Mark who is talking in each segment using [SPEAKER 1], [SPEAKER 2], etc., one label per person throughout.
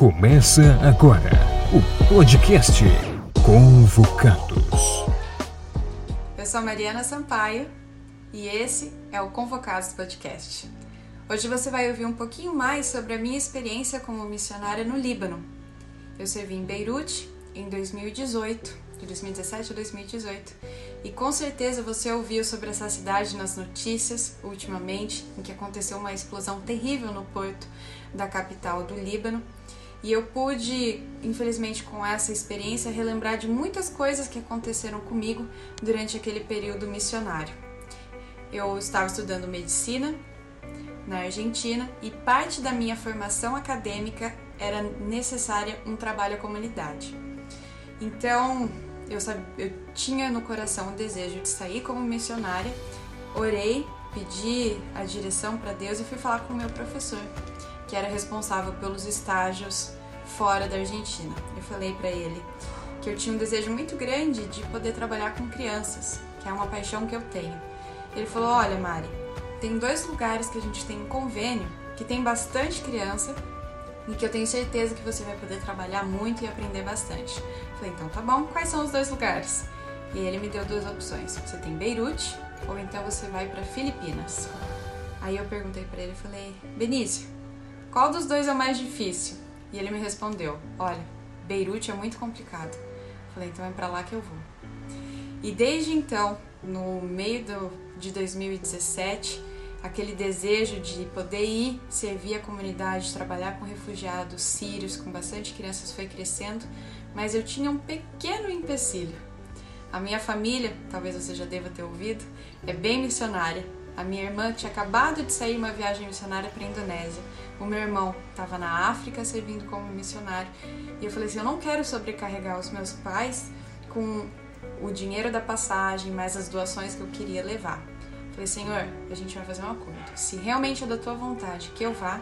[SPEAKER 1] Começa agora o podcast Convocados.
[SPEAKER 2] Eu sou Mariana Sampaio e esse é o Convocados Podcast. Hoje você vai ouvir um pouquinho mais sobre a minha experiência como missionária no Líbano. Eu servi em Beirute em 2018, de 2017 a 2018, e com certeza você ouviu sobre essa cidade nas notícias ultimamente, em que aconteceu uma explosão terrível no porto da capital do Líbano. E eu pude, infelizmente, com essa experiência, relembrar de muitas coisas que aconteceram comigo durante aquele período missionário. Eu estava estudando medicina na Argentina e parte da minha formação acadêmica era necessária um trabalho à comunidade. Então, eu, sabia, eu tinha no coração o desejo de sair como missionária, orei, pedi a direção para Deus e fui falar com o meu professor, que era responsável pelos estágios fora da Argentina. Eu falei para ele que eu tinha um desejo muito grande de poder trabalhar com crianças, que é uma paixão que eu tenho. Ele falou: Olha, Mari, tem dois lugares que a gente tem um convênio que tem bastante criança e que eu tenho certeza que você vai poder trabalhar muito e aprender bastante. Falei, então tá bom, quais são os dois lugares? E ele me deu duas opções. Você tem Beirute ou então você vai para Filipinas. Aí eu perguntei para ele, falei, Benício, qual dos dois é o mais difícil? E ele me respondeu, olha, Beirute é muito complicado. Falei, então é para lá que eu vou. E desde então, no meio do, de 2017, aquele desejo de poder ir servir a comunidade, trabalhar com refugiados sírios, com bastante crianças, foi crescendo, mas eu tinha um pequeno empecilho. A minha família, talvez você já deva ter ouvido, é bem missionária. A minha irmã tinha acabado de sair uma viagem missionária para a Indonésia. O meu irmão estava na África servindo como missionário. E eu falei assim: eu não quero sobrecarregar os meus pais com o dinheiro da passagem, mais as doações que eu queria levar. Falei, Senhor, a gente vai fazer um acordo. Se realmente é da tua vontade que eu vá,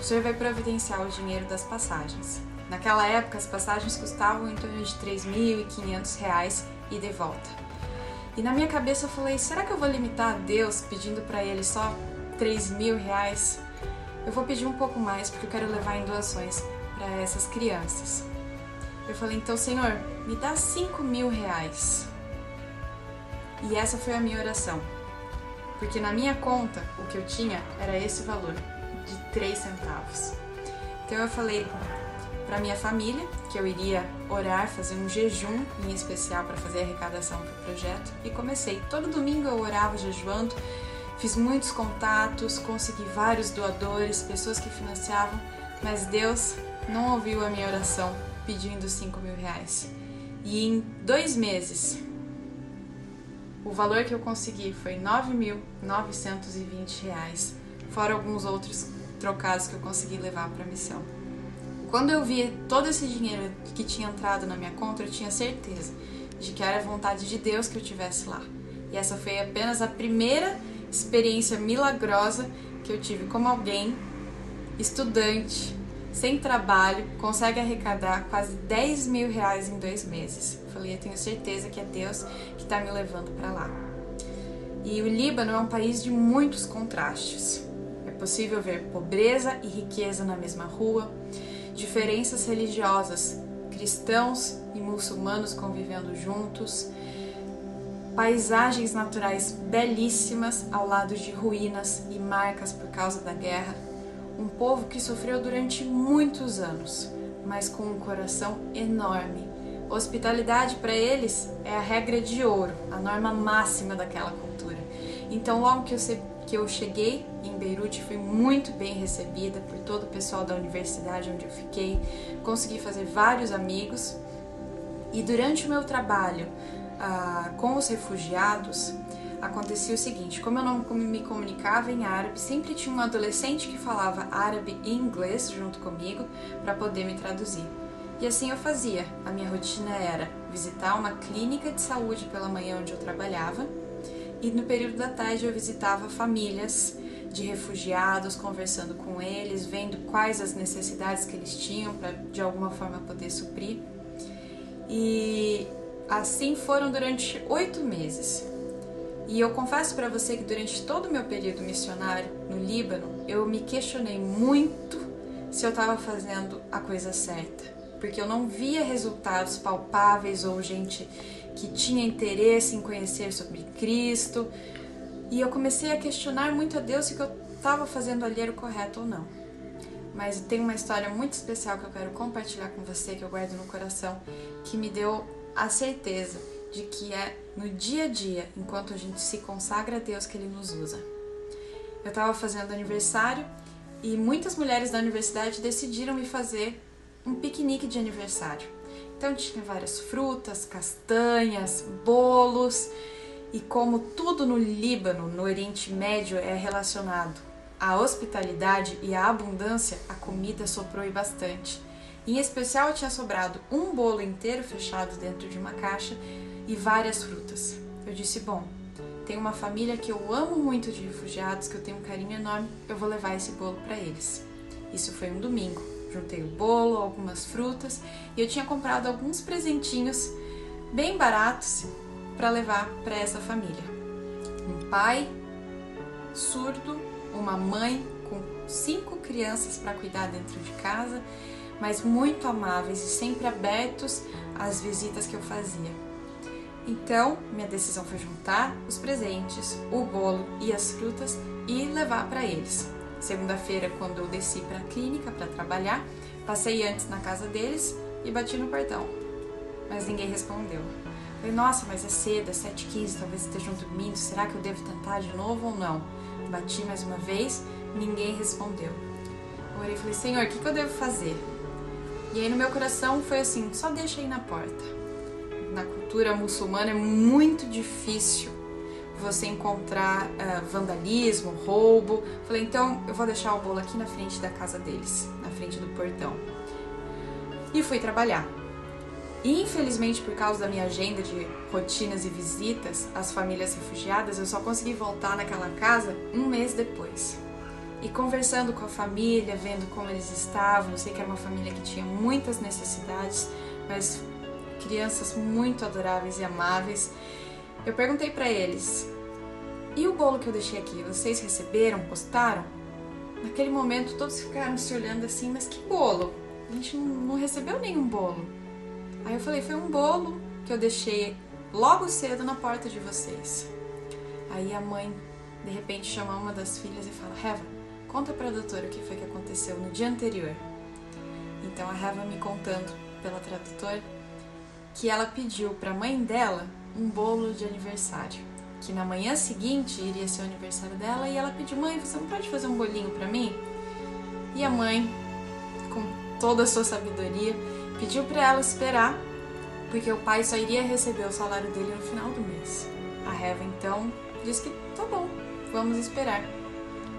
[SPEAKER 2] o Senhor vai providenciar o dinheiro das passagens. Naquela época, as passagens custavam em torno de 3.500 reais e de volta. E na minha cabeça eu falei, será que eu vou limitar a Deus pedindo para Ele só 3 mil reais? Eu vou pedir um pouco mais porque eu quero levar em doações para essas crianças. Eu falei, então Senhor, me dá 5 mil reais. E essa foi a minha oração porque na minha conta o que eu tinha era esse valor, de 3 centavos. Então eu falei para minha família que eu iria orar, fazer um jejum em especial para fazer arrecadação para o projeto e comecei. Todo domingo eu orava jejuando, fiz muitos contatos, consegui vários doadores, pessoas que financiavam, mas Deus não ouviu a minha oração pedindo 5 mil reais. E em dois meses o valor que eu consegui foi R$ 9.920, fora alguns outros trocados que eu consegui levar para a missão. Quando eu vi todo esse dinheiro que tinha entrado na minha conta, eu tinha certeza de que era vontade de Deus que eu tivesse lá. E essa foi apenas a primeira experiência milagrosa que eu tive como alguém, estudante, sem trabalho, consegue arrecadar quase 10 mil reais em dois meses. Falei, eu tenho certeza que é Deus que está me levando para lá. E o Líbano é um país de muitos contrastes. É possível ver pobreza e riqueza na mesma rua, diferenças religiosas, cristãos e muçulmanos convivendo juntos, paisagens naturais belíssimas ao lado de ruínas e marcas por causa da guerra um povo que sofreu durante muitos anos, mas com um coração enorme. Hospitalidade para eles é a regra de ouro, a norma máxima daquela cultura. Então, logo que eu, que eu cheguei em Beirute, fui muito bem recebida por todo o pessoal da universidade onde eu fiquei, consegui fazer vários amigos. E durante o meu trabalho ah, com os refugiados, acontecia o seguinte: como eu não me comunicava em árabe, sempre tinha um adolescente que falava árabe e inglês junto comigo para poder me traduzir. E assim eu fazia. A minha rotina era visitar uma clínica de saúde pela manhã onde eu trabalhava, e no período da tarde eu visitava famílias de refugiados, conversando com eles, vendo quais as necessidades que eles tinham para de alguma forma poder suprir. E assim foram durante oito meses. E eu confesso para você que durante todo o meu período missionário no Líbano, eu me questionei muito se eu estava fazendo a coisa certa, porque eu não via resultados palpáveis ou gente que tinha interesse em conhecer sobre Cristo. E eu comecei a questionar muito a Deus se eu estava fazendo ali era o correto ou não. Mas tem uma história muito especial que eu quero compartilhar com você, que eu guardo no coração, que me deu a certeza de que é no dia a dia, enquanto a gente se consagra a Deus, que Ele nos usa. Eu estava fazendo aniversário e muitas mulheres da universidade decidiram me fazer um piquenique de aniversário. Então tinha várias frutas, castanhas, bolos e como tudo no Líbano, no Oriente Médio é relacionado à hospitalidade e à abundância, a comida soprou e bastante. Em especial tinha sobrado um bolo inteiro fechado dentro de uma caixa e várias frutas. Eu disse: "Bom, tem uma família que eu amo muito de refugiados, que eu tenho um carinho enorme, eu vou levar esse bolo para eles". Isso foi um domingo. Juntei o bolo, algumas frutas e eu tinha comprado alguns presentinhos bem baratos para levar para essa família. Um pai surdo, uma mãe com cinco crianças para cuidar dentro de casa, mas muito amáveis e sempre abertos às visitas que eu fazia. Então, minha decisão foi juntar os presentes, o bolo e as frutas e levar para eles. Segunda-feira, quando eu desci para a clínica para trabalhar, passei antes na casa deles e bati no portão. Mas ninguém respondeu. Falei, nossa, mas é cedo, é 7h15, talvez estejam dormindo, será que eu devo tentar de novo ou não? Bati mais uma vez, ninguém respondeu. Eu orei e falei, Senhor, o que, que eu devo fazer? E aí no meu coração foi assim, só deixa aí na porta. Na cultura muçulmana é muito difícil você encontrar uh, vandalismo, roubo. Falei, então eu vou deixar o bolo aqui na frente da casa deles, na frente do portão. E fui trabalhar. Infelizmente, por causa da minha agenda de rotinas e visitas às famílias refugiadas, eu só consegui voltar naquela casa um mês depois. E conversando com a família, vendo como eles estavam, eu sei que era uma família que tinha muitas necessidades, mas crianças muito adoráveis e amáveis. Eu perguntei para eles: "E o bolo que eu deixei aqui, vocês receberam, postaram?" Naquele momento todos ficaram se olhando assim, mas que bolo? A gente não recebeu nenhum bolo. Aí eu falei: "Foi um bolo que eu deixei logo cedo na porta de vocês." Aí a mãe de repente chama uma das filhas e fala: "Reva, conta para a doutora o que foi que aconteceu no dia anterior." Então a Reva me contando pela tradutora que ela pediu para a mãe dela um bolo de aniversário. Que na manhã seguinte iria ser o aniversário dela e ela pediu: Mãe, você não pode fazer um bolinho para mim? E a mãe, com toda a sua sabedoria, pediu para ela esperar, porque o pai só iria receber o salário dele no final do mês. A Reva então disse que tá bom, vamos esperar.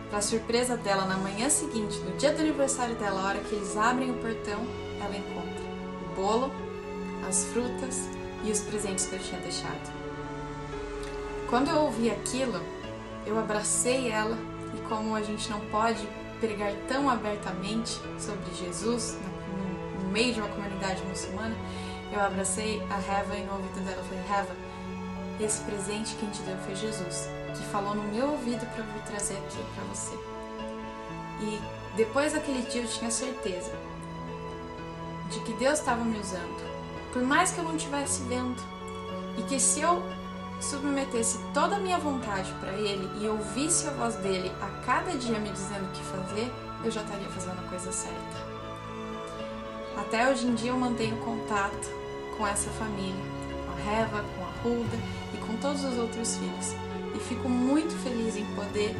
[SPEAKER 2] Para surpresa dela, na manhã seguinte, no dia do aniversário dela, a hora que eles abrem o portão, ela encontra o bolo, as frutas e os presentes que eu tinha deixado. Quando eu ouvi aquilo, eu abracei ela e como a gente não pode pregar tão abertamente sobre Jesus no, meio de uma comunidade muçulmana, eu abracei a Reva e no ouvido dela falei, Reva, esse presente que gente deu foi Jesus, que falou no meu ouvido para vir trazer aqui para você. E depois daquele dia eu tinha certeza de que Deus estava me usando por mais que eu não estivesse vendo. E que se eu submetesse toda a minha vontade para Ele e ouvisse a voz dele a cada dia me dizendo o que fazer, eu já estaria fazendo a coisa certa. Até hoje em dia eu mantenho contato com essa família, com a Reva, com a Hulda e com todos os outros filhos. E fico muito feliz em poder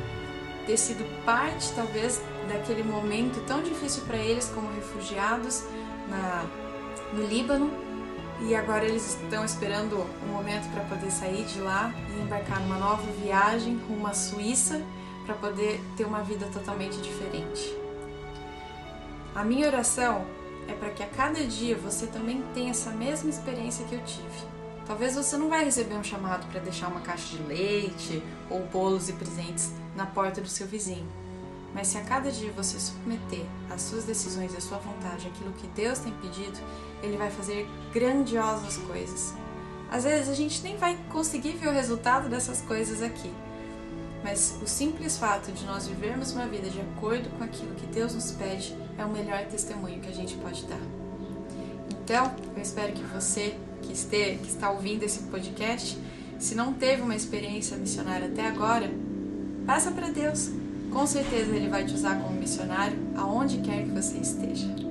[SPEAKER 2] ter sido parte, talvez, daquele momento tão difícil para eles como refugiados na, no Líbano e agora eles estão esperando o um momento para poder sair de lá e embarcar numa nova viagem rumo à Suíça para poder ter uma vida totalmente diferente. A minha oração é para que a cada dia você também tenha essa mesma experiência que eu tive. Talvez você não vai receber um chamado para deixar uma caixa de leite ou bolos e presentes na porta do seu vizinho. Mas se a cada dia você submeter as suas decisões e a sua vontade aquilo que Deus tem pedido, Ele vai fazer grandiosas coisas. Às vezes a gente nem vai conseguir ver o resultado dessas coisas aqui, mas o simples fato de nós vivermos uma vida de acordo com aquilo que Deus nos pede é o melhor testemunho que a gente pode dar. Então, eu espero que você que, este, que está ouvindo esse podcast, se não teve uma experiência missionária até agora, passa para Deus. Com certeza Ele vai te usar como missionário aonde quer que você esteja.